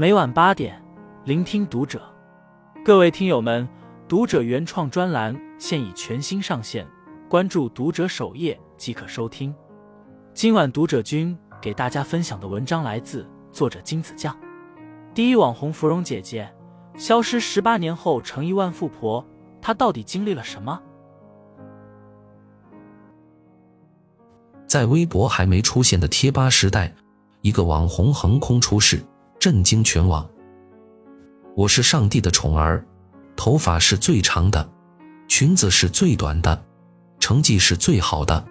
每晚八点，聆听读者。各位听友们，读者原创专栏现已全新上线，关注读者首页即可收听。今晚读者君给大家分享的文章来自作者金子酱。第一网红芙蓉姐姐消失十八年后成亿万富婆，她到底经历了什么？在微博还没出现的贴吧时代，一个网红横空出世。震惊全网！我是上帝的宠儿，头发是最长的，裙子是最短的，成绩是最好的，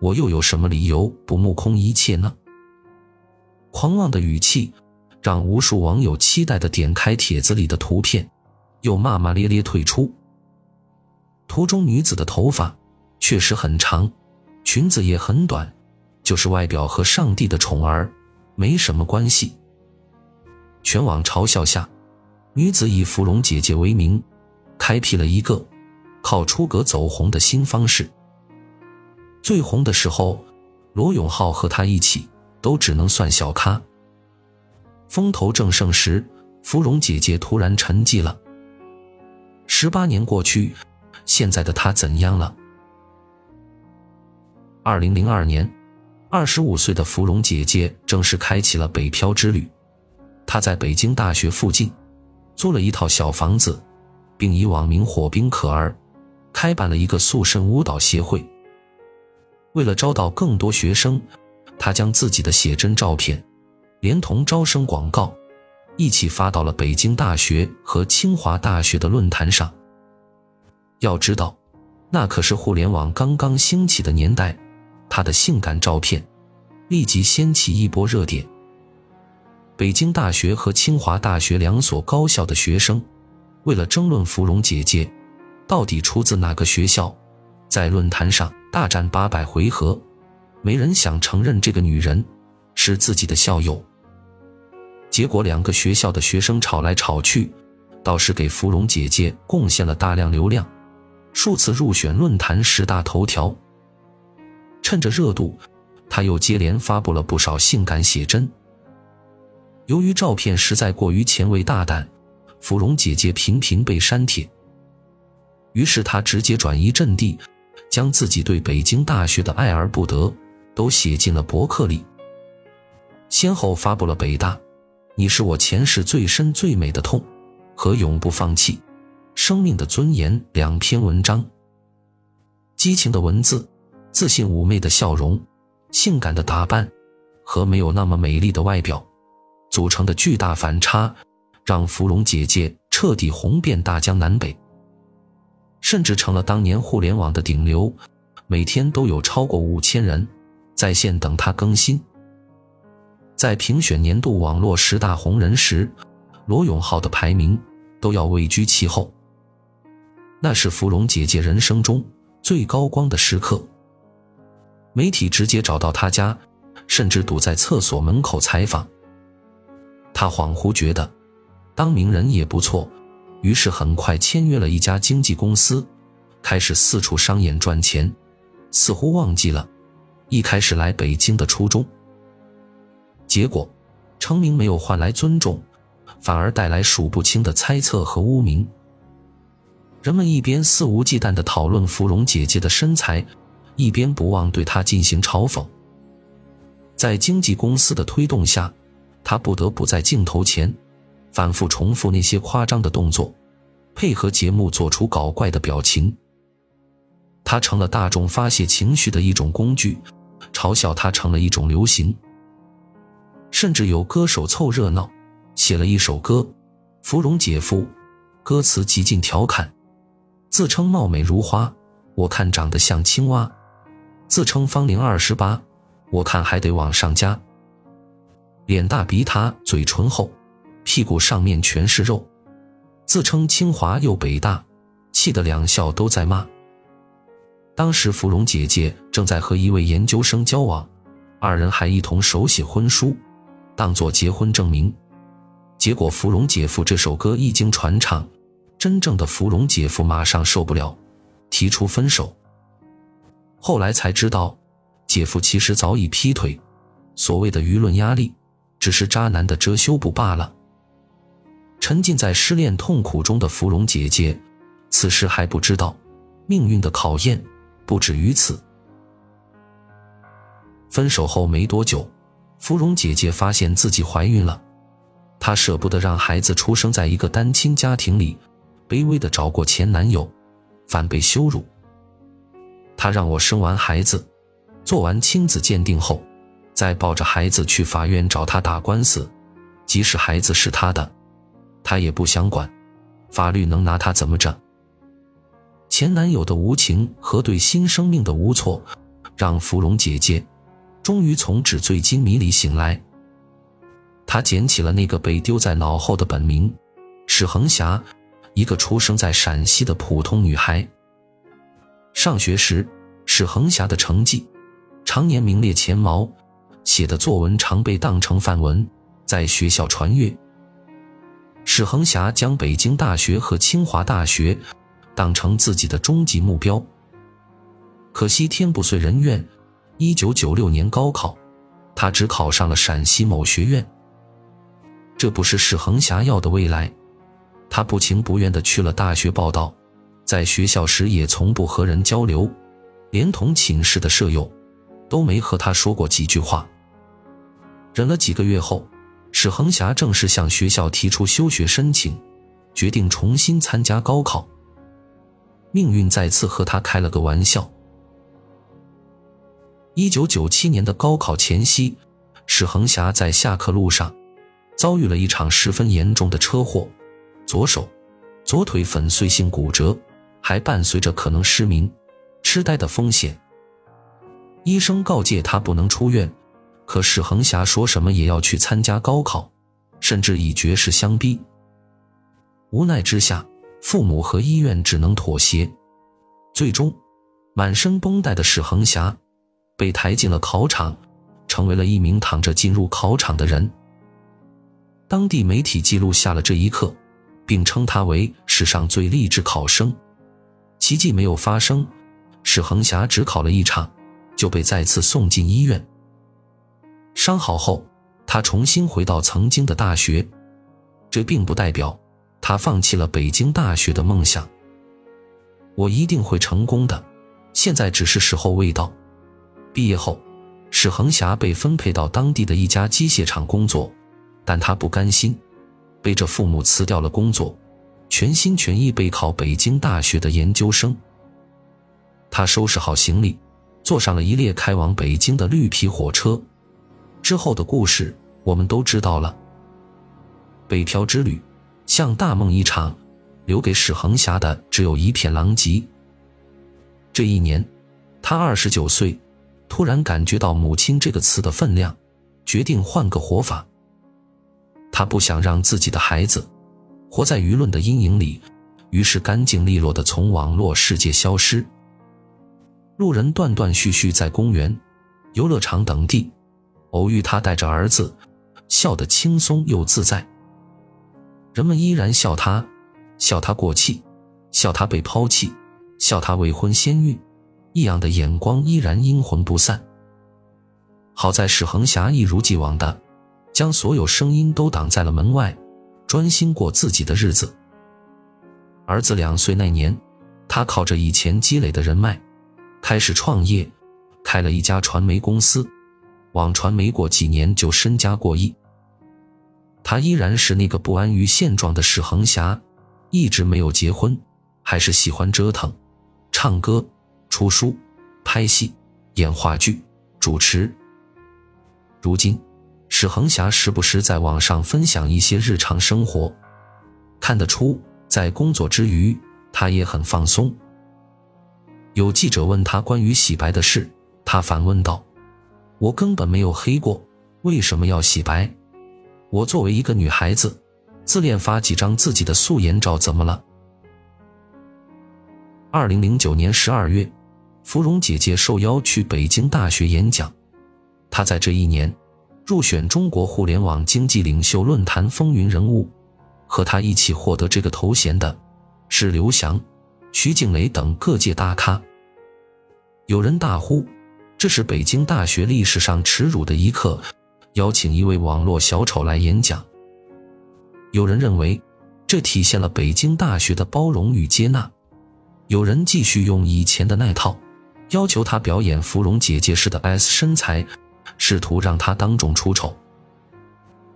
我又有什么理由不目空一切呢？狂妄的语气让无数网友期待的点开帖子里的图片，又骂骂咧咧退出。图中女子的头发确实很长，裙子也很短，就是外表和上帝的宠儿没什么关系。全网嘲笑下，女子以芙蓉姐姐为名，开辟了一个靠出格走红的新方式。最红的时候，罗永浩和她一起都只能算小咖。风头正盛时，芙蓉姐姐突然沉寂了。十八年过去，现在的她怎样了？二零零二年，二十五岁的芙蓉姐姐正式开启了北漂之旅。他在北京大学附近租了一套小房子，并以网名“火冰可儿”开办了一个塑身舞蹈协会。为了招到更多学生，他将自己的写真照片连同招生广告一起发到了北京大学和清华大学的论坛上。要知道，那可是互联网刚刚兴起的年代，他的性感照片立即掀起一波热点。北京大学和清华大学两所高校的学生，为了争论芙蓉姐姐到底出自哪个学校，在论坛上大战八百回合，没人想承认这个女人是自己的校友。结果两个学校的学生吵来吵去，倒是给芙蓉姐姐贡献了大量流量，数次入选论坛十大头条。趁着热度，她又接连发布了不少性感写真。由于照片实在过于前卫大胆，芙蓉姐姐频频被删帖。于是她直接转移阵地，将自己对北京大学的爱而不得都写进了博客里。先后发布了北大“你是我前世最深最美的痛”和“永不放弃生命的尊严”两篇文章。激情的文字、自信妩媚的笑容、性感的打扮和没有那么美丽的外表。组成的巨大反差，让芙蓉姐姐彻底红遍大江南北，甚至成了当年互联网的顶流，每天都有超过五千人在线等她更新。在评选年度网络十大红人时，罗永浩的排名都要位居其后。那是芙蓉姐姐人生中最高光的时刻。媒体直接找到她家，甚至堵在厕所门口采访。他恍惚觉得，当名人也不错，于是很快签约了一家经纪公司，开始四处商演赚钱，似乎忘记了一开始来北京的初衷。结果，成名没有换来尊重，反而带来数不清的猜测和污名。人们一边肆无忌惮地讨论芙蓉姐姐的身材，一边不忘对她进行嘲讽。在经纪公司的推动下。他不得不在镜头前反复重复那些夸张的动作，配合节目做出搞怪的表情。他成了大众发泄情绪的一种工具，嘲笑他成了一种流行。甚至有歌手凑热闹，写了一首歌《芙蓉姐夫》，歌词极尽调侃，自称貌美如花，我看长得像青蛙；自称芳龄二十八，我看还得往上加。脸大鼻塌，嘴唇厚，屁股上面全是肉，自称清华又北大，气得两校都在骂。当时芙蓉姐姐正在和一位研究生交往，二人还一同手写婚书，当做结婚证明。结果芙蓉姐夫这首歌一经传唱，真正的芙蓉姐夫马上受不了，提出分手。后来才知道，姐夫其实早已劈腿，所谓的舆论压力。只是渣男的遮羞布罢了。沉浸在失恋痛苦中的芙蓉姐姐，此时还不知道，命运的考验不止于此。分手后没多久，芙蓉姐姐发现自己怀孕了，她舍不得让孩子出生在一个单亲家庭里，卑微的找过前男友，反被羞辱。她让我生完孩子，做完亲子鉴定后，再抱着孩子去法院找他打官司，即使孩子是他的，他也不想管，法律能拿他怎么着？前男友的无情和对新生命的无措，让芙蓉姐姐。终于从纸醉金迷里醒来，他捡起了那个被丢在脑后的本名史恒霞，一个出生在陕西的普通女孩。上学时，史恒霞的成绩常年名列前茅，写的作文常被当成范文在学校传阅。史恒霞将北京大学和清华大学当成自己的终极目标，可惜天不遂人愿。一九九六年高考，他只考上了陕西某学院。这不是史恒霞要的未来，他不情不愿地去了大学报道，在学校时也从不和人交流，连同寝室的舍友都没和他说过几句话。忍了几个月后，史恒霞正式向学校提出休学申请，决定重新参加高考。命运再次和他开了个玩笑。一九九七年的高考前夕，史恒霞在下课路上遭遇了一场十分严重的车祸，左手、左腿粉碎性骨折，还伴随着可能失明、痴呆的风险。医生告诫他不能出院，可史恒霞说什么也要去参加高考，甚至以绝食相逼。无奈之下，父母和医院只能妥协，最终，满身绷带的史恒霞。被抬进了考场，成为了一名躺着进入考场的人。当地媒体记录下了这一刻，并称他为史上最励志考生。奇迹没有发生，史恒霞只考了一场，就被再次送进医院。伤好后，他重新回到曾经的大学，这并不代表他放弃了北京大学的梦想。我一定会成功的，现在只是时候未到。毕业后，史恒霞被分配到当地的一家机械厂工作，但他不甘心，背着父母辞掉了工作，全心全意备考北京大学的研究生。他收拾好行李，坐上了一列开往北京的绿皮火车。之后的故事我们都知道了。北漂之旅像大梦一场，留给史恒霞的只有一片狼藉。这一年，他二十九岁。突然感觉到“母亲”这个词的分量，决定换个活法。他不想让自己的孩子活在舆论的阴影里，于是干净利落的从网络世界消失。路人断断续续在公园、游乐场等地偶遇他，带着儿子，笑得轻松又自在。人们依然笑他，笑他过气，笑他被抛弃，笑他未婚先孕。异样的眼光依然阴魂不散。好在史恒霞一如既往的将所有声音都挡在了门外，专心过自己的日子。儿子两岁那年，他靠着以前积累的人脉，开始创业，开了一家传媒公司，网传没过几年就身家过亿。他依然是那个不安于现状的史恒霞，一直没有结婚，还是喜欢折腾，唱歌。出书、拍戏、演话剧、主持。如今，史恒霞时不时在网上分享一些日常生活，看得出在工作之余，他也很放松。有记者问他关于洗白的事，他反问道：“我根本没有黑过，为什么要洗白？我作为一个女孩子，自恋发几张自己的素颜照怎么了？”二零零九年十二月。芙蓉姐姐受邀去北京大学演讲，她在这一年入选中国互联网经济领袖论坛风云人物。和她一起获得这个头衔的是刘翔、徐静蕾等各界大咖。有人大呼：“这是北京大学历史上耻辱的一刻，邀请一位网络小丑来演讲。”有人认为这体现了北京大学的包容与接纳。有人继续用以前的那套，要求他表演芙蓉姐姐式的 S 身材，试图让他当众出丑。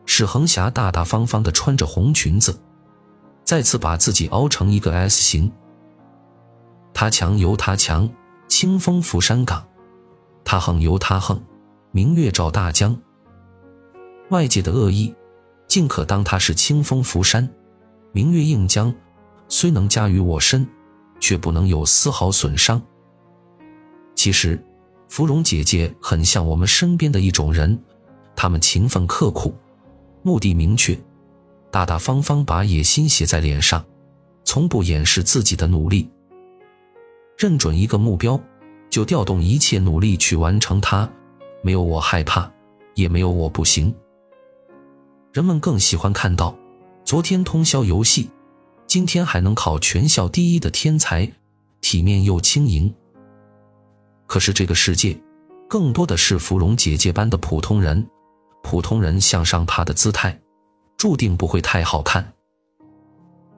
史恒霞大大方方的穿着红裙子，再次把自己凹成一个 S 型。他强由他强，清风拂山岗；他横由他横，明月照大江。外界的恶意，尽可当他是清风拂山，明月映江，虽能加于我身，却不能有丝毫损伤。其实，芙蓉姐姐很像我们身边的一种人，他们勤奋刻苦。目的明确，大大方方把野心写在脸上，从不掩饰自己的努力。认准一个目标，就调动一切努力去完成它。没有我害怕，也没有我不行。人们更喜欢看到，昨天通宵游戏，今天还能考全校第一的天才，体面又轻盈。可是这个世界，更多的是芙蓉姐姐般的普通人。普通人向上爬的姿态，注定不会太好看。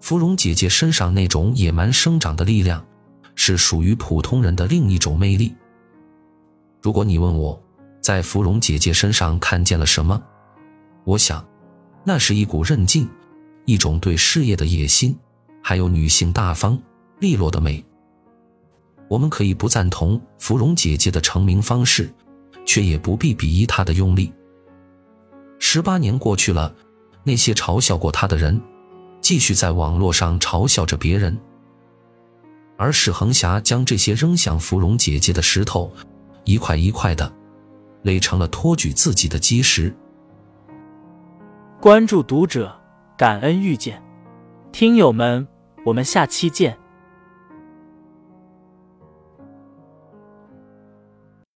芙蓉姐姐身上那种野蛮生长的力量，是属于普通人的另一种魅力。如果你问我，在芙蓉姐姐身上看见了什么，我想，那是一股韧劲，一种对事业的野心，还有女性大方利落的美。我们可以不赞同芙蓉姐姐的成名方式，却也不必鄙夷她的用力。十八年过去了，那些嘲笑过她的人，继续在网络上嘲笑着别人。而史恒霞将这些扔向芙蓉姐姐的石头，一块一块的，垒成了托举自己的基石。关注读者，感恩遇见，听友们，我们下期见。